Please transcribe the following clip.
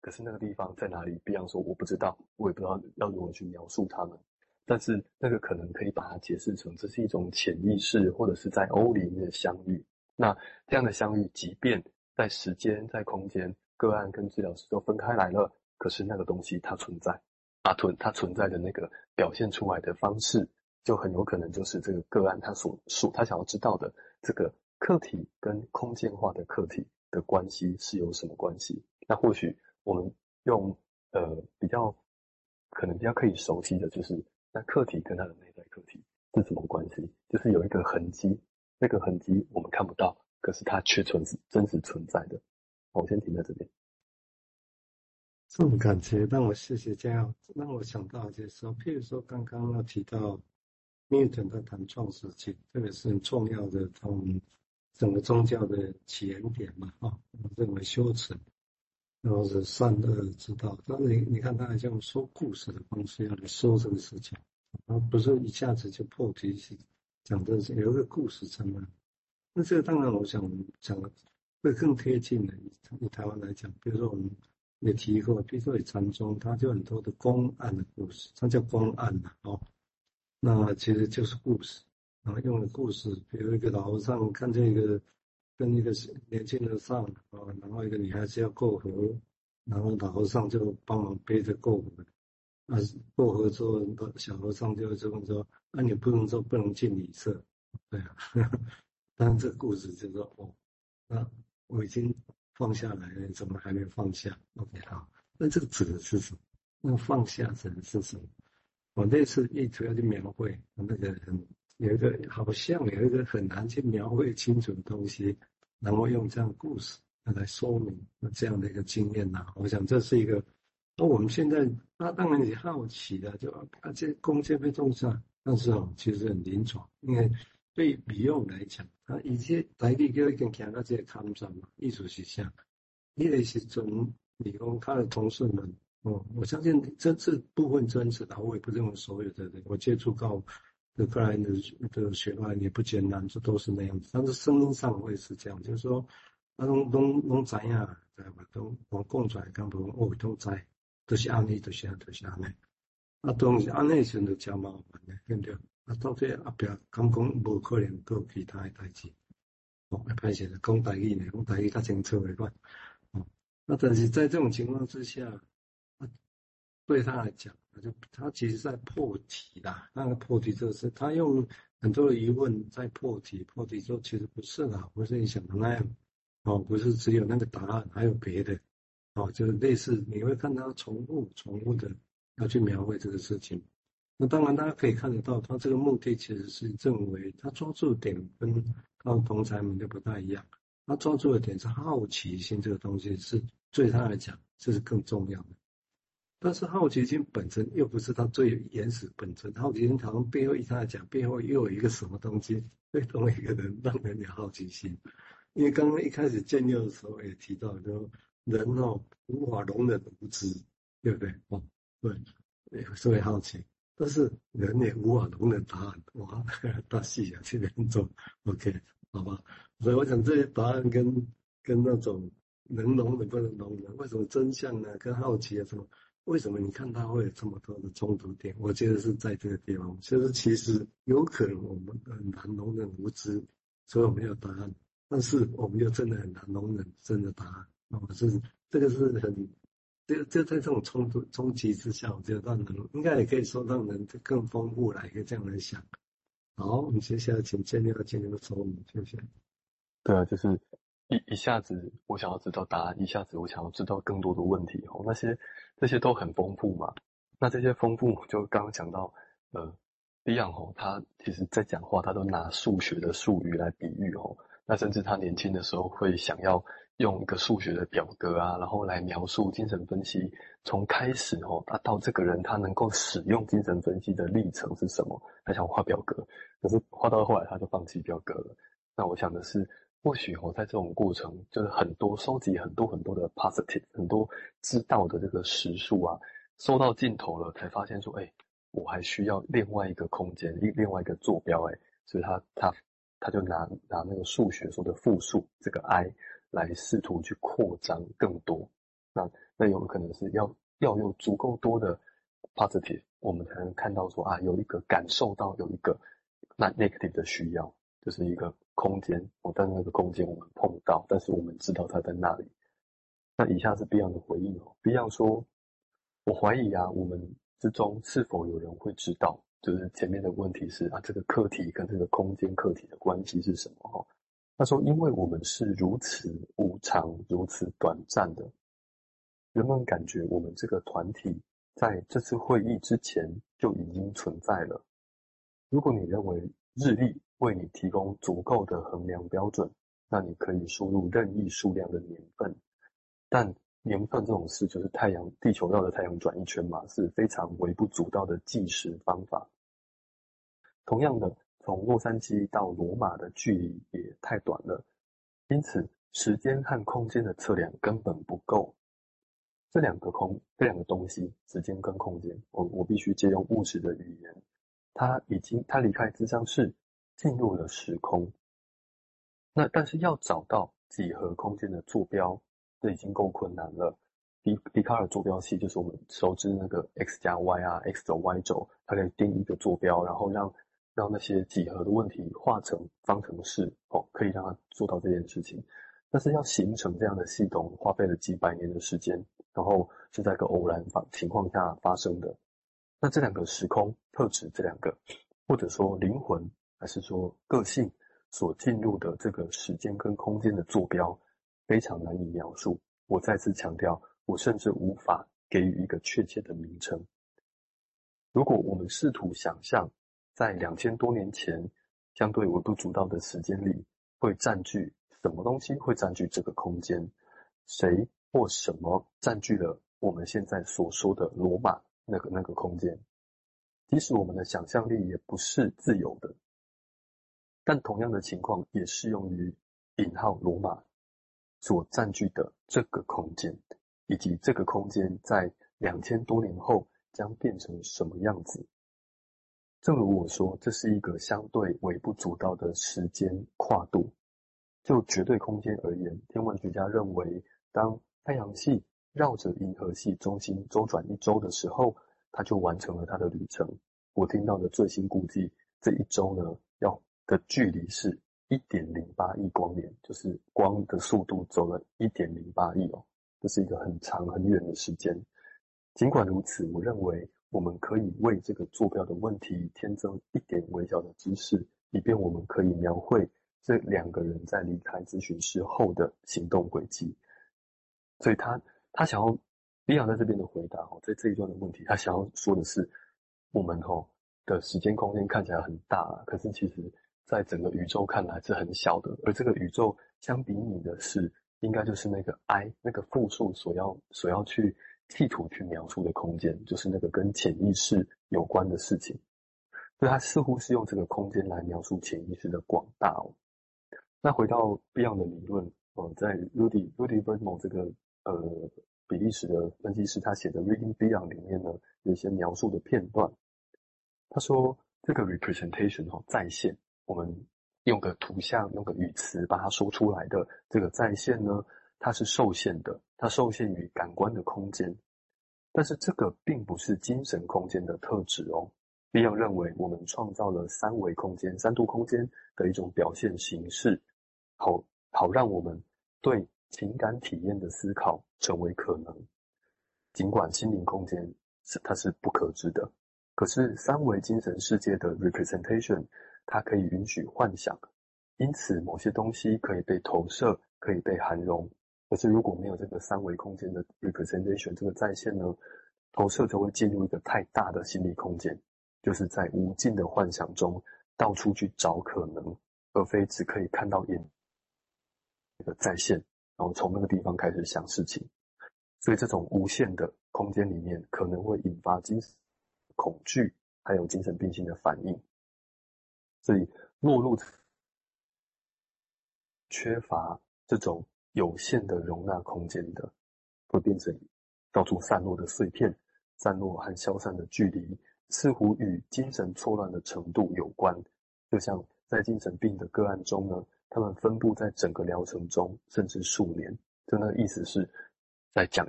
可是那个地方在哪里？比方说我不知道，我也不知道要如何去描述它们。但是那个可能可以把它解释成这是一种潜意识，或者是在欧里面的相遇。那这样的相遇，即便在时间、在空间，个案跟治疗师都分开来了，可是那个东西它存在，阿屯它存在的那个表现出来的方式，就很有可能就是这个个案他所说他想要知道的这个客体跟空间化的客体的关系是有什么关系？那或许我们用呃比较可能比较可以熟悉的就是。那客体跟它的内在客体是什么关系？就是有一个痕迹，那个痕迹我们看不到，可是它却存真实存在的。我先停在这边。这种感觉让我谢谢这样，让我想到就是说，譬如说刚刚要提到密尔顿在谈创世纪，这个是很重要的，从整个宗教的起源点嘛，啊，我认为修辞。然后是善恶之道，但是你你看他还用说故事的方式要来说这个事情，而不是一下子就破题去讲这些，有一个故事在那。那这个当然我想讲会更贴近的，以台湾来讲，比如说我们也提过，比如说以禅宗，它就很多的公案的故事，它叫公案呐，哦，那其实就是故事，然后用的故事，比如一个老和尚看见一个。跟一个年轻人上啊，然后一个女孩子要过河，然后老和尚就帮忙背着过河。啊，过河之后，小和尚就这么说：“那、你不能说不能进女色，对啊。呵呵”当然，这个故事就说：“哦，那我已经放下来了，怎么还没放下？”OK，好，那这个指的是什么？那放下指的是什么？我那次意图要去描绘那个人。有一个好像有一个很难去描绘清楚的东西，然后用这样的故事来说明这样的一个经验呐。我想这是一个，那我们现在那当然也好奇的，就啊这空间被重视，但是哦其实很临床，因为对比用来讲，啊一些台地就已经讲到这些看上嘛，艺术实相，因为是从理工他的同事们哦，我相信这是部分真实的，我也不认为所有的人，我接触到。这个人的的个学派也不简单，这都是那样子。但是声音上会是这样，就是说，那种拢拢知呀，对吧？都我讲出来，根本我都知，都是安尼，都是安，都是安尼。啊，东西安尼时就真麻烦的，对不对？啊，到底后边敢讲无可能做其他的代志，哦，歹势的讲大意呢，讲大意较清楚的款。哦，那但是在这种情况之下，对他来讲。他就他其实在破题啦，那个破题就是他用很多的疑问在破题，破题之后其实不是啦，不是你想的那样，哦，不是只有那个答案，还有别的，哦，就是类似你会看他重复重复的要去描绘这个事情。那当然大家可以看得到，他这个目的其实是认为他抓住的点跟他的同侪们就不太一样，他抓住的点是好奇心这个东西是对他来讲这是更重要的。但是好奇心本身又不是他最原始本身，好奇心好像背后一他来讲，背后又有一个什么东西会动一个人，让人有好奇心。因为刚刚一开始建立的时候也提到，就人哦无法容忍无知，对不对？哦，对，所以好奇，但是人也无法容忍答案。哇，大戏啊，这边做 OK 好吧？所以我想这些答案跟跟那种能容忍不能容忍，为什么真相呢？跟好奇啊什么？为什么你看他会有这么多的冲突点？我觉得是在这个地方，就是其实有可能我们很难容忍无知，所以我们有答案，但是我们又真的很难容忍真的答案。啊，是这个是很，这个就在这种冲突冲击之下，我觉得让人应该也可以说让人更丰富来一个这样来想。好，我们接下来请建立和建立的说明，谢谢。对啊，就是一一下子我想要知道答案，一下子我想要知道更多的问题哦，那些。这些都很丰富嘛，那这些丰富就刚刚讲到，呃，李昂吼，他其实在讲话，他都拿数学的术语来比喻吼，那甚至他年轻的时候会想要用一个数学的表格啊，然后来描述精神分析从开始吼，他到这个人他能够使用精神分析的历程是什么，他想画表格，可是画到后来他就放弃表格了。那我想的是。或许哦，在这种过程，就是很多收集很多很多的 positive，很多知道的这个实数啊，收到尽头了，才发现说，哎，我还需要另外一个空间，另另外一个坐标，哎，所以他他他就拿拿那个数学说的复数这个 i 来试图去扩张更多。那那有可能是要要有足够多的 positive，我们才能看到说啊，有一个感受到有一个那 negative 的需要，就是一个空间。我在那个空间我们碰不到，但是我们知道它在那里。那以下是 Beyond 的回应哦，Beyond 说，我怀疑啊，我们之中是否有人会知道，就是前面的问题是啊，这个客体跟这个空间客体的关系是什么？哈，他说，因为我们是如此无常、如此短暂的。人们感觉我们这个团体在这次会议之前就已经存在了。如果你认为日历为你提供足够的衡量标准，那你可以输入任意数量的年份。但年份这种事，就是太阳、地球绕着太阳转一圈嘛，是非常微不足道的计时方法。同样的，从洛杉矶到罗马的距离也太短了，因此时间和空间的测量根本不够。这两个空，这两个东西，时间跟空间，我我必须借用务实的语言。他已经，他离开咨商室，进入了时空。那但是要找到几何空间的坐标，这已经够困难了。笛笛卡尔坐标系就是我们熟知那个 x 加 y 啊，x 轴 y 轴，它可以定一个坐标，然后让让那些几何的问题化成方程式，哦，可以让它做到这件事情。但是要形成这样的系统，花费了几百年的时间。然后是在一个偶然法情况下发生的。那这两个时空特质，这两个或者说灵魂，还是说个性所进入的这个时间跟空间的坐标，非常难以描述。我再次强调，我甚至无法给予一个确切的名称。如果我们试图想象，在两千多年前，相对微不足道的时间里，会占据什么东西？会占据这个空间？谁？或什么占据了我们现在所说的罗马那个那个空间？即使我们的想象力也不是自由的，但同样的情况也适用于引号罗马所占据的这个空间，以及这个空间在两千多年后将变成什么样子。正如我说，这是一个相对微不足道的时间跨度。就绝对空间而言，天文学家认为，当太阳系绕着银河系中心周转一周的时候，它就完成了它的旅程。我听到的最新估计，这一周呢，要的距离是一点零八亿光年，就是光的速度走了一点零八亿哦，这是一个很长很远的时间。尽管如此，我认为我们可以为这个坐标的问题添增一点微小的知识，以便我们可以描绘这两个人在离开咨询室后的行动轨迹。所以他他想要李阳在这边的回答哦，在这一段的问题，他想要说的是，我们吼的时间空间看起来很大，可是其实在整个宇宙看来是很小的。而这个宇宙相比拟的是，应该就是那个 I 那个复数所要所要去企图去描述的空间，就是那个跟潜意识有关的事情。所以他似乎是用这个空间来描述潜意识的广大哦。那回到 Beyond 的理论哦，在 Rudy Rudy Vertmo 这个。呃，比利时的分析师他写的《Reading Beyond》里面呢，有一些描述的片段。他说，这个 representation 哈，再现，我们用个图像、用个语词把它说出来的这个再现呢，它是受限的，它受限于感官的空间。但是这个并不是精神空间的特质哦。Beyond 认为，我们创造了三维空间、三度空间的一种表现形式，好好让我们对。情感体验的思考成为可能，尽管心灵空间是它是不可知的，可是三维精神世界的 representation 它可以允许幻想，因此某些东西可以被投射，可以被涵容。可是如果没有这个三维空间的 representation 这个再现呢，投射就会进入一个太大的心理空间，就是在无尽的幻想中到处去找可能，而非只可以看到眼那个再现。然后从那个地方开始想事情，所以这种无限的空间里面可能会引发精神恐惧，还有精神病性的反应。所以落入缺乏这种有限的容纳空间的，会变成到处散落的碎片，散落和消散的距离，似乎与精神错乱的程度有关。就像在精神病的个案中呢。他们分布在整个疗程中，甚至数年。就那个意思是，在讲一